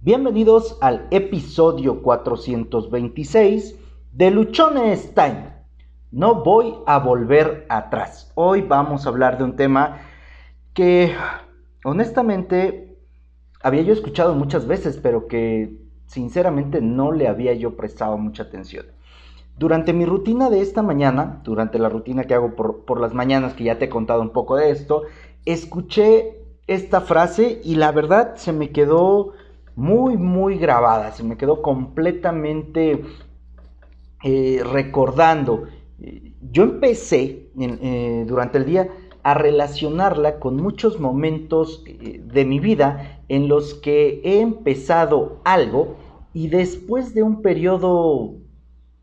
Bienvenidos al episodio 426 de Luchones Time. No voy a volver atrás. Hoy vamos a hablar de un tema que honestamente había yo escuchado muchas veces, pero que sinceramente no le había yo prestado mucha atención. Durante mi rutina de esta mañana, durante la rutina que hago por, las mañanas, que ya te he contado un poco de esto, escuché esta frase y la verdad se me quedó muy, muy grabada, se me quedó completamente eh, recordando. Yo empecé eh, durante el día a relacionarla con muchos momentos eh, de mi vida en los que he empezado algo y después de un periodo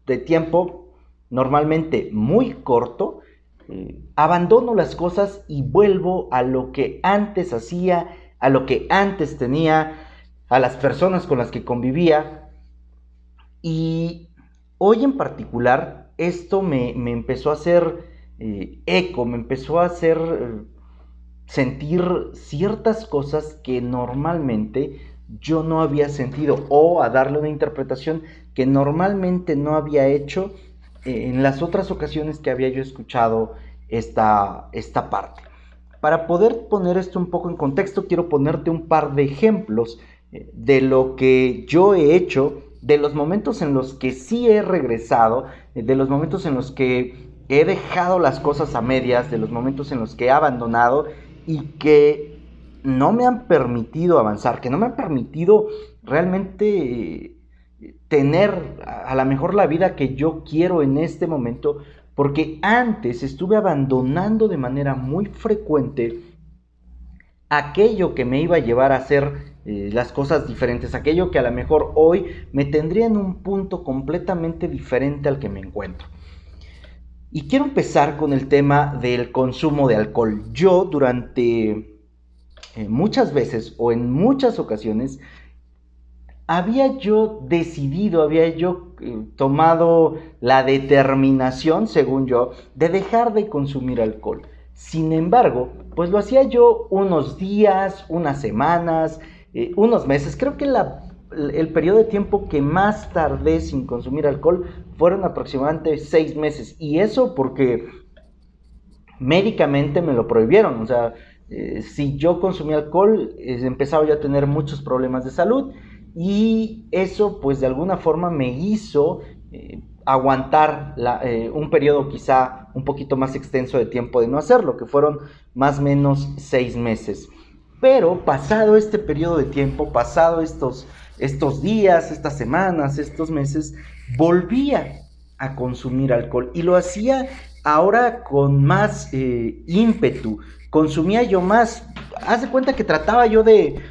de tiempo normalmente muy corto, eh, abandono las cosas y vuelvo a lo que antes hacía, a lo que antes tenía, a las personas con las que convivía. Y hoy en particular esto me, empezó a hacer eh, eco, me empezó a hacer eh, sentir ciertas cosas que normalmente yo no había sentido o a darle una interpretación que normalmente no había hecho eh, en las otras ocasiones que había yo escuchado esta, esta parte. Para poder poner esto un poco en contexto, quiero ponerte un par de ejemplos de lo que yo he hecho, de los momentos en los que sí he regresado, eh, de los momentos en los que he dejado las cosas a medias, de los momentos en los que he abandonado y que no me han permitido avanzar, que no me han permitido realmente tener a lo mejor la vida que yo quiero en este momento, porque antes estuve abandonando de manera muy frecuente aquello que me iba a llevar a hacer eh, las cosas diferentes, aquello que a lo mejor hoy me tendría en un punto completamente diferente al que me encuentro. Y quiero empezar con el tema del consumo de alcohol. Yo durante eh, muchas veces o en muchas ocasiones había yo decidido, había yo eh, tomado la determinación, según yo, de dejar de consumir alcohol. Sin embargo, pues lo hacía yo unos días, unas semanas, eh, unos meses. Creo que el periodo de tiempo que más tardé sin consumir alcohol fueron aproximadamente seis meses. Y eso porque médicamente me lo prohibieron. O sea, eh, si yo consumía alcohol, empezaba yo a tener muchos problemas de salud y eso pues de alguna forma me hizo eh, aguantar un periodo quizá un poquito más extenso de tiempo de no hacerlo, que fueron más o menos seis meses. Pero pasado este periodo de tiempo, pasado estos, estos días, estas semanas, estos meses, volvía a consumir alcohol y lo hacía ahora con más eh, ímpetu, consumía yo más, haz de cuenta que trataba yo de,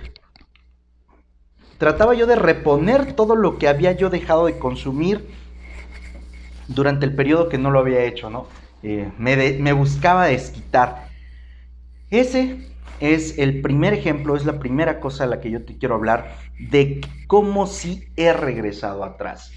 trataba yo de reponer todo lo que había yo dejado de consumir durante el periodo que no lo había hecho, ¿no? Eh, me, buscaba desquitar. Ese es el primer ejemplo, es la primera cosa a la que yo te quiero hablar de cómo sí he regresado atrás.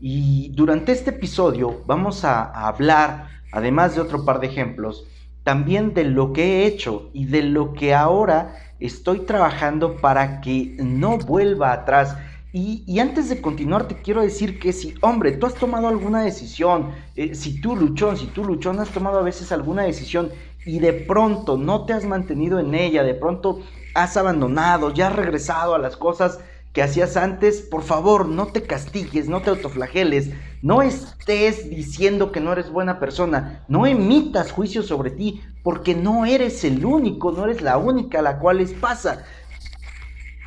Y durante este episodio vamos a hablar, además de otro par de ejemplos, también de lo que he hecho y de lo que ahora estoy trabajando para que no vuelva atrás. Y, antes de continuar, te quiero decir que si, hombre, tú has tomado alguna decisión, eh, si tú luchón, si tú luchón has tomado a veces alguna decisión y de pronto no te has mantenido en ella, de pronto has abandonado, ya has regresado a las cosas que hacías antes, por favor, no te castigues, no te autoflageles, no estés diciendo que no eres buena persona, no emitas juicios sobre ti, porque no eres el único, no eres la única a la cual les pasa.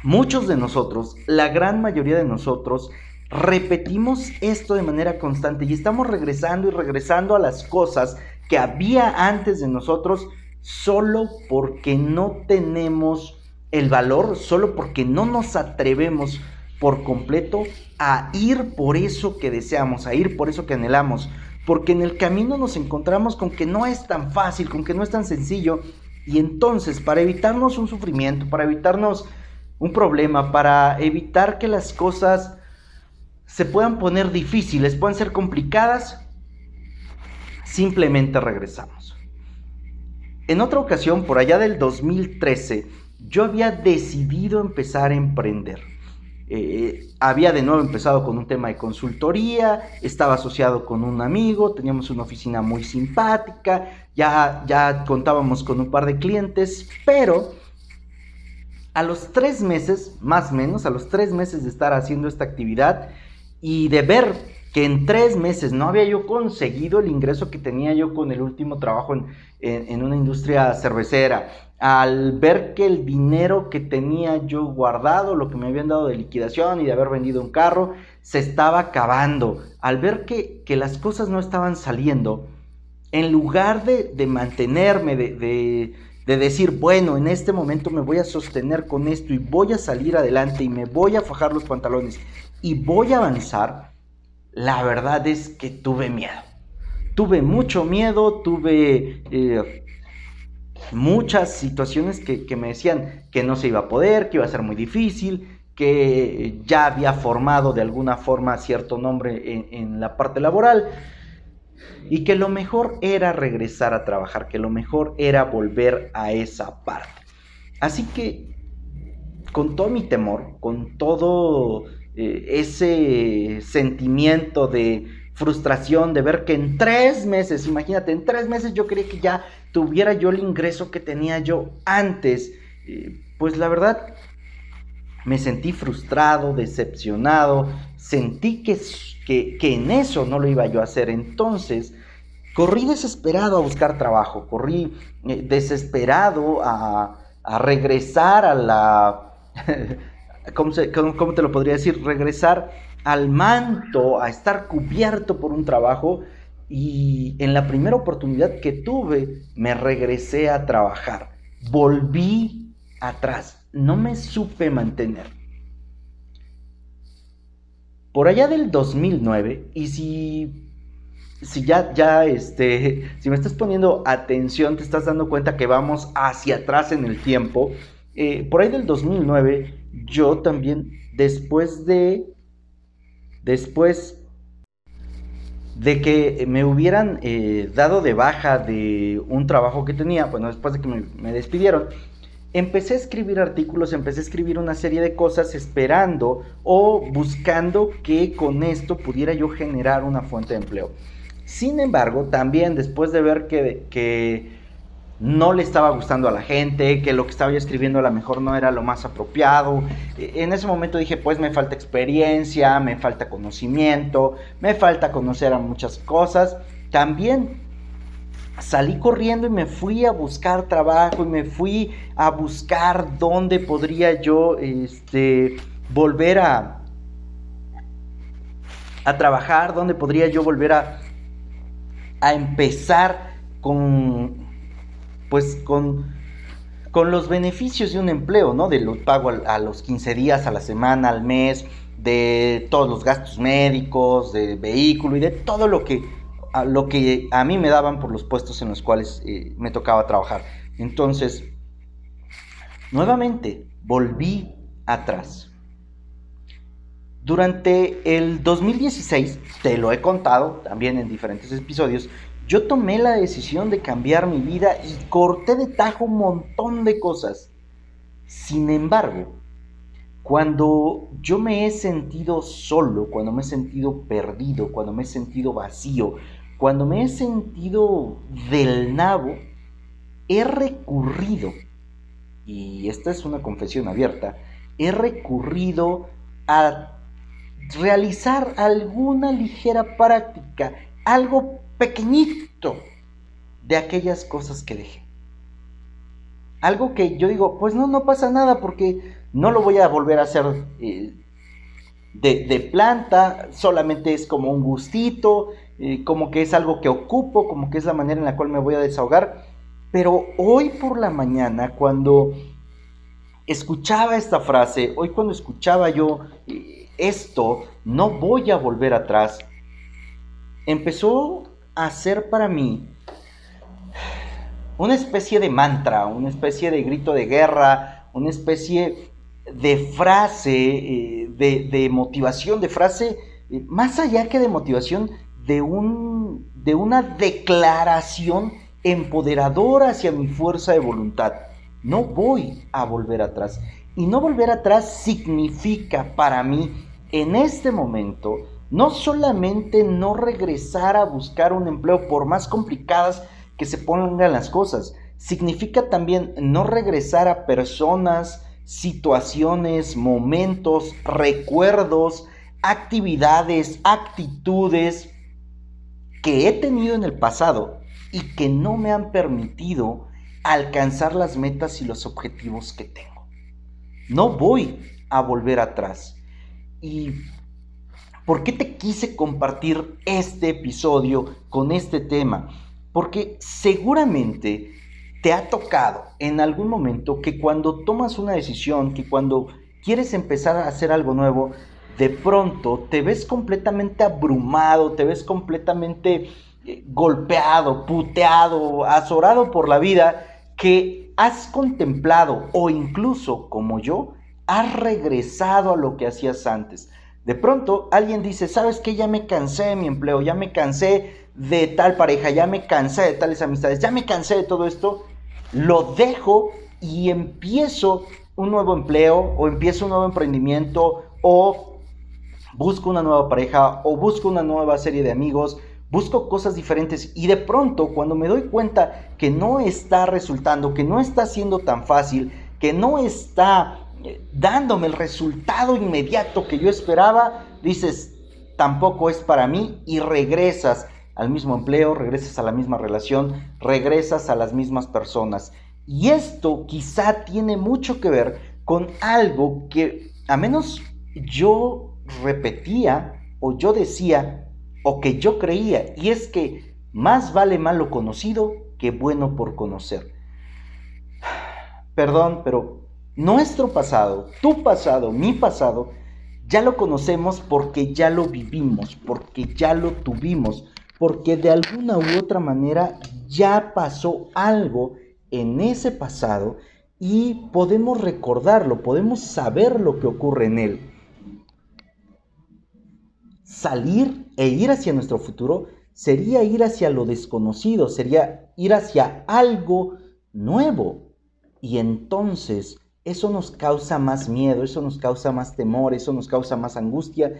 Muchos de nosotros, la gran mayoría de nosotros, repetimos esto de manera constante y estamos regresando y regresando a las cosas que había antes de nosotros solo porque no tenemos el valor solo porque no nos atrevemos por completo a ir por eso que deseamos, a ir por eso que anhelamos, porque en el camino nos encontramos con que no es tan fácil, con que no es tan sencillo, y entonces para evitarnos un sufrimiento, para evitarnos un problema, para evitar que las cosas se puedan poner difíciles, puedan ser complicadas, simplemente regresamos. En otra ocasión, por allá del 2013, yo había decidido empezar a emprender. eh, había de nuevo empezado con un tema de consultoría, estaba asociado con un amigo, teníamos una oficina muy simpática, ya, ya contábamos con un par de clientes, pero a los tres meses, más o menos, a los tres meses de estar haciendo esta actividad y de ver que en tres meses no había yo conseguido el ingreso que tenía yo con el último trabajo en, una industria cervecera, al ver que el dinero que tenía yo guardado, lo que me habían dado de liquidación y de haber vendido un carro, se estaba acabando, al ver que, las cosas no estaban saliendo, en lugar de, mantenerme, de, de decir, bueno, en este momento me voy a sostener con esto y voy a salir adelante y me voy a fajar los pantalones y voy a avanzar, la verdad es que tuve miedo. Tuve mucho miedo, tuve eh, muchas situaciones que, me decían que no se iba a poder, que iba a ser muy difícil, que ya había formado de alguna forma cierto nombre en la parte laboral y que lo mejor era regresar a trabajar, que lo mejor era volver a esa parte. Así que con todo mi temor, con todo eh, ese sentimiento de frustración de ver que en tres meses, imagínate, en tres meses yo creí que ya tuviera yo el ingreso que tenía yo antes. Eh, pues la verdad, me sentí frustrado, decepcionado, sentí que, que, en eso no lo iba yo a hacer. Entonces, corrí desesperado a buscar trabajo, corrí eh, desesperado a, a regresar a la... ¿cómo, te lo podría decir? Regresar al manto, a estar cubierto por un trabajo y en la primera oportunidad que tuve me regresé a trabajar. Volví atrás, no me supe mantener. Por allá del 2009, y si, si ya, ya, este, si me estás poniendo atención, te estás dando cuenta que vamos hacia atrás en el tiempo, eh, por ahí del 2009 yo también, después de, después de que me hubieran eh, dado de baja de un trabajo que tenía, bueno, después de que me, despidieron, empecé a escribir artículos, empecé a escribir una serie de cosas esperando o buscando que con esto pudiera yo generar una fuente de empleo. Sin embargo, también después de ver que, que no le estaba gustando a la gente, que lo que estaba yo escribiendo a lo mejor no era lo más apropiado. E, en ese momento dije, pues me falta experiencia, me falta conocimiento, me falta conocer a muchas cosas. También salí corriendo y me fui a buscar trabajo y me fui a buscar dónde podría yo este, volver a, a trabajar, dónde podría yo volver a, a empezar con pues con, con los beneficios de un empleo, ¿no? De lo pago a, los 15 días, a la semana, al mes, de todos los gastos médicos, de vehículo y de todo lo que, a, lo que a mí me daban por los puestos en los cuales eh, me tocaba trabajar. Entonces, nuevamente, volví atrás. Durante el 2016, te lo he contado también en diferentes episodios, yo tomé la decisión de cambiar mi vida y corté de tajo un montón de cosas. Sin embargo, cuando yo me he sentido solo, cuando me he sentido perdido, cuando me he sentido vacío, cuando me he sentido del nabo, he recurrido, y esta es una confesión abierta, he recurrido a realizar alguna ligera práctica, algo pequeñito de aquellas cosas que dejé. Algo que yo digo, pues no, no pasa nada porque no lo voy a volver a hacer eh, de, planta, solamente es como un gustito, eh, como que es algo que ocupo, como que es la manera en la cual me voy a desahogar. Pero hoy por la mañana, cuando escuchaba esta frase, hoy cuando escuchaba yo eh, esto, no voy a volver atrás, empezó hacer para mí una especie de mantra, una especie de grito de guerra, una especie de frase, eh, de, motivación, de frase, eh, más allá que de motivación, de, un, de una declaración empoderadora hacia mi fuerza de voluntad. No voy a volver atrás. Y no volver atrás significa para mí en este momento no solamente no regresar a buscar un empleo por más complicadas que se pongan las cosas, significa también no regresar a personas, situaciones, momentos, recuerdos, actividades, actitudes que he tenido en el pasado y que no me han permitido alcanzar las metas y los objetivos que tengo. No voy a volver atrás. ¿Y por qué te quise compartir este episodio con este tema? Porque seguramente te ha tocado en algún momento que cuando tomas una decisión, que cuando quieres empezar a hacer algo nuevo, de pronto te ves completamente abrumado, te ves completamente eh, golpeado, puteado, azorado por la vida, que has contemplado o incluso como yo, has regresado a lo que hacías antes. De pronto alguien dice, ¿sabes qué? Ya me cansé de mi empleo, ya me cansé de tal pareja, ya me cansé de tales amistades, ya me cansé de todo esto, lo dejo y empiezo un nuevo empleo o empiezo un nuevo emprendimiento o busco una nueva pareja o busco una nueva serie de amigos, busco cosas diferentes y de pronto cuando me doy cuenta que no está resultando, que no está siendo tan fácil, que no está eh, dándome el resultado inmediato que yo esperaba, dices, tampoco es para mí y regresas al mismo empleo, regresas a la misma relación, regresas a las mismas personas. Y esto quizá tiene mucho que ver con algo que a menos yo repetía o yo decía o que yo creía, y es que más vale malo conocido que bueno por conocer. Perdón, pero nuestro pasado, tu pasado, mi pasado, ya lo conocemos porque ya lo vivimos, porque ya lo tuvimos, porque de alguna u otra manera ya pasó algo en ese pasado y podemos recordarlo, podemos saber lo que ocurre en él. Salir e ir hacia nuestro futuro sería ir hacia lo desconocido, sería ir hacia algo nuevo. Y entonces eso nos causa más miedo, eso nos causa más temor, eso nos causa más angustia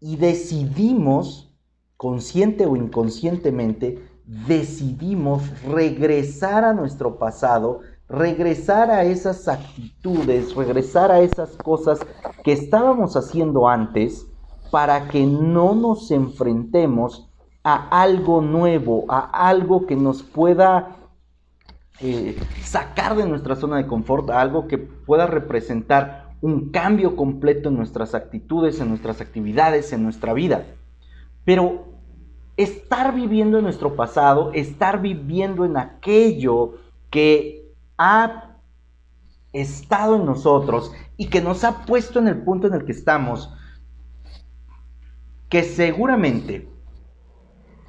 y decidimos consciente o inconscientemente, decidimos regresar a nuestro pasado, regresar a esas actitudes, regresar a esas cosas que estábamos haciendo antes para que no nos enfrentemos a algo nuevo, a algo que nos pueda eh, sacar de nuestra zona de confort, a algo que pueda representar un cambio completo en nuestras actitudes, en nuestras actividades, en nuestra vida. Pero estar viviendo en nuestro pasado, estar viviendo en aquello que ha estado en nosotros y que nos ha puesto en el punto en el que estamos, que seguramente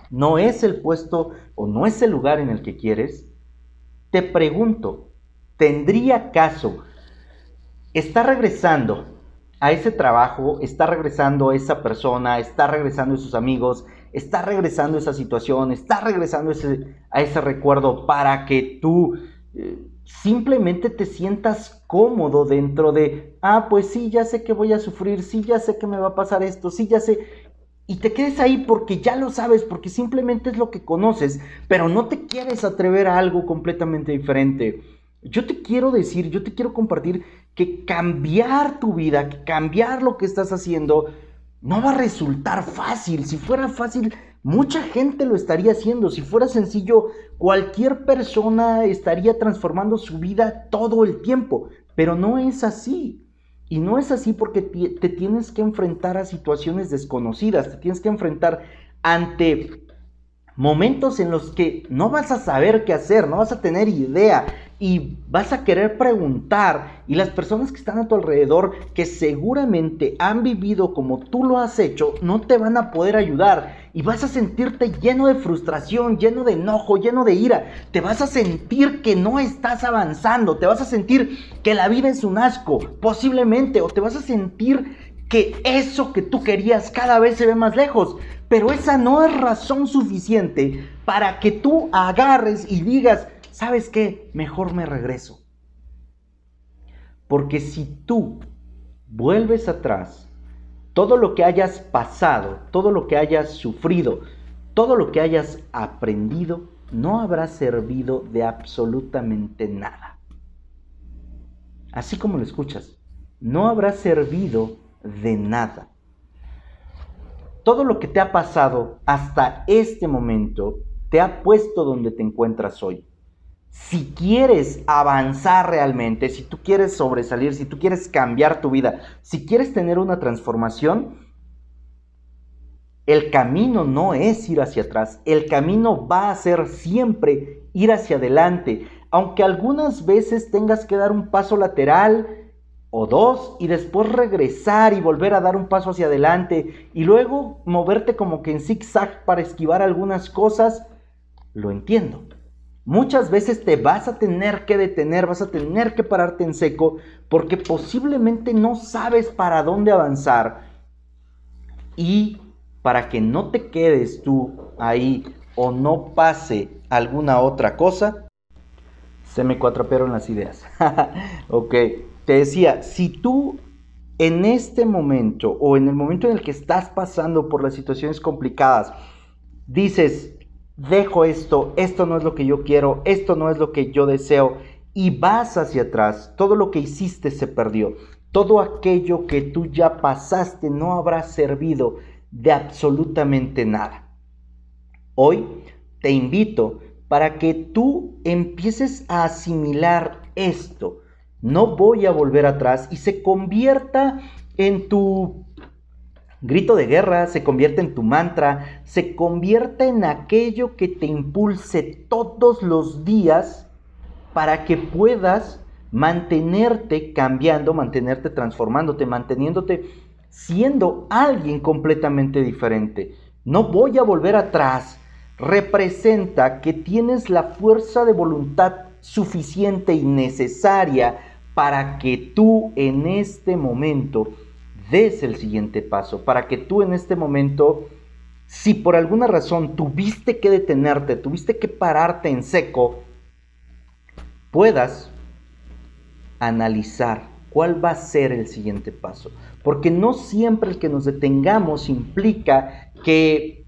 no es el puesto o no es el lugar en el que quieres, te pregunto, ¿tendría caso estar regresando a ese trabajo, estar regresando a esa persona, estar regresando a sus amigos, está regresando esa situación, está regresando ese, a ese recuerdo para que tú eh, simplemente te sientas cómodo dentro de, ah, pues sí, ya sé que voy a sufrir, sí, ya sé que me va a pasar esto, sí, ya sé, y te quedes ahí porque ya lo sabes, porque simplemente es lo que conoces, pero no te quieres atrever a algo completamente diferente. Yo te quiero decir, yo te quiero compartir que cambiar tu vida, que cambiar lo que estás haciendo, no va a resultar fácil. Si fuera fácil, mucha gente lo estaría haciendo. Si fuera sencillo, cualquier persona estaría transformando su vida todo el tiempo. Pero no es así. Y no es así porque te tienes que enfrentar a situaciones desconocidas, te tienes que enfrentar ante momentos en los que no vas a saber qué hacer, no vas a tener idea y vas a querer preguntar y las personas que están a tu alrededor que seguramente han vivido como tú lo has hecho no te van a poder ayudar y vas a sentirte lleno de frustración, lleno de enojo, lleno de ira, te vas a sentir que no estás avanzando, te vas a sentir que la vida es un asco, posiblemente, o te vas a sentir que eso que tú querías cada vez se ve más lejos. Pero esa no es razón suficiente para que tú agarres y digas, ¿sabes qué? Mejor me regreso. Porque si tú vuelves atrás, todo lo que hayas pasado, todo lo que hayas sufrido, todo lo que hayas aprendido, no habrá servido de absolutamente nada. Así como lo escuchas, no habrá servido de nada. Todo lo que te ha pasado hasta este momento te ha puesto donde te encuentras hoy. Si quieres avanzar realmente, si tú quieres sobresalir, si tú quieres cambiar tu vida, si quieres tener una transformación, el camino no es ir hacia atrás, el camino va a ser siempre ir hacia adelante, aunque algunas veces tengas que dar un paso lateral o dos y después regresar y volver a dar un paso hacia adelante y luego moverte como que en zigzag para esquivar algunas cosas, lo entiendo. Muchas veces te vas a tener que detener, vas a tener que pararte en seco porque posiblemente no sabes para dónde avanzar y para que no te quedes tú ahí o no pase alguna otra cosa, se me cuatrapearon las ideas. ok, te decía, si tú en este momento o en el momento en el que estás pasando por las situaciones complicadas, dices, dejo esto, esto no es lo que yo quiero, esto no es lo que yo deseo, y vas hacia atrás, todo lo que hiciste se perdió, todo aquello que tú ya pasaste no habrá servido de absolutamente nada. Hoy te invito para que tú empieces a asimilar esto. No voy a volver atrás y se convierta en tu grito de guerra, se convierta en tu mantra, se convierta en aquello que te impulse todos los días para que puedas mantenerte cambiando, mantenerte transformándote, manteniéndote siendo alguien completamente diferente. No voy a volver atrás. Representa que tienes la fuerza de voluntad suficiente y necesaria para que tú en este momento des el siguiente paso, para que tú en este momento, si por alguna razón tuviste que detenerte, tuviste que pararte en seco, puedas analizar cuál va a ser el siguiente paso. Porque no siempre el que nos detengamos implica que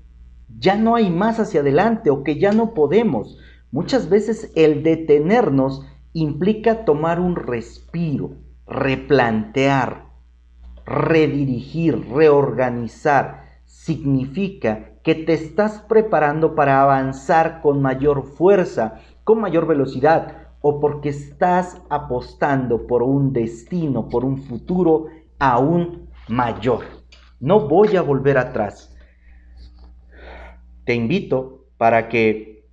ya no hay más hacia adelante o que ya no podemos. Muchas veces el detenernos implica tomar un respiro, replantear, redirigir, reorganizar. Significa que te estás preparando para avanzar con mayor fuerza, con mayor velocidad, o porque estás apostando por un destino, por un futuro aún mayor. No voy a volver atrás. Te invito para que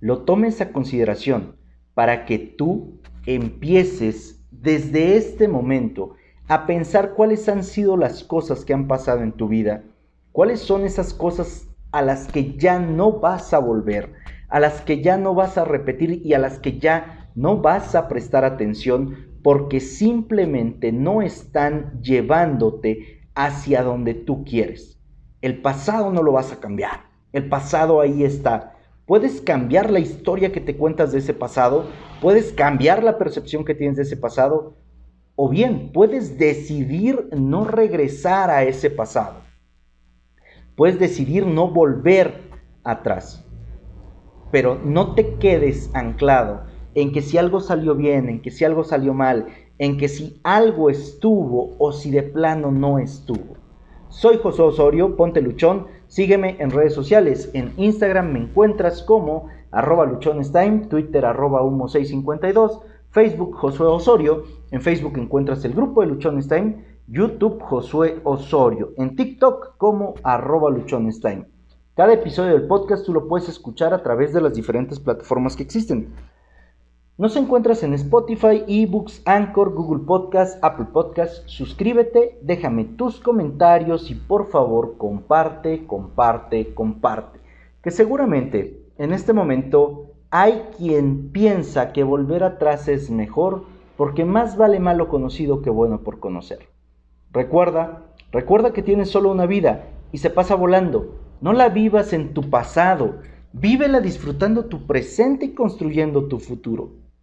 lo tomes a consideración, para que tú empieces desde este momento a pensar cuáles han sido las cosas que han pasado en tu vida, cuáles son esas cosas a las que ya no vas a volver, a las que ya no vas a repetir y a las que ya no vas a prestar atención porque simplemente no están llevándote hacia donde tú quieres. El pasado no lo vas a cambiar. El pasado ahí está. Puedes cambiar la historia que te cuentas de ese pasado, puedes cambiar la percepción que tienes de ese pasado, o bien puedes decidir no regresar a ese pasado. Puedes decidir no volver atrás pero no te quedes anclado en que si algo salió bien, en que si algo salió mal, en que si algo estuvo o si de plano no estuvo. Soy José Osorio, ponte luchón, sígueme en redes sociales, en Instagram me encuentras como arroba luchonestime, Twitter arroba humo652, Facebook Josué Osorio, en Facebook encuentras el grupo de Luchonestime, YouTube Josué Osorio, en TikTok como arroba luchonestime. Cada episodio del podcast tú lo puedes escuchar a través de las diferentes plataformas que existen. Nos encuentras en Spotify, eBooks, Anchor, Google Podcast, Apple Podcast. Suscríbete, déjame tus comentarios y por favor comparte, comparte, comparte. Que seguramente en este momento hay quien piensa que volver atrás es mejor porque más vale malo conocido que bueno por conocer. Recuerda, recuerda que tienes solo una vida y se pasa volando. No la vivas en tu pasado, vívela disfrutando tu presente y construyendo tu futuro.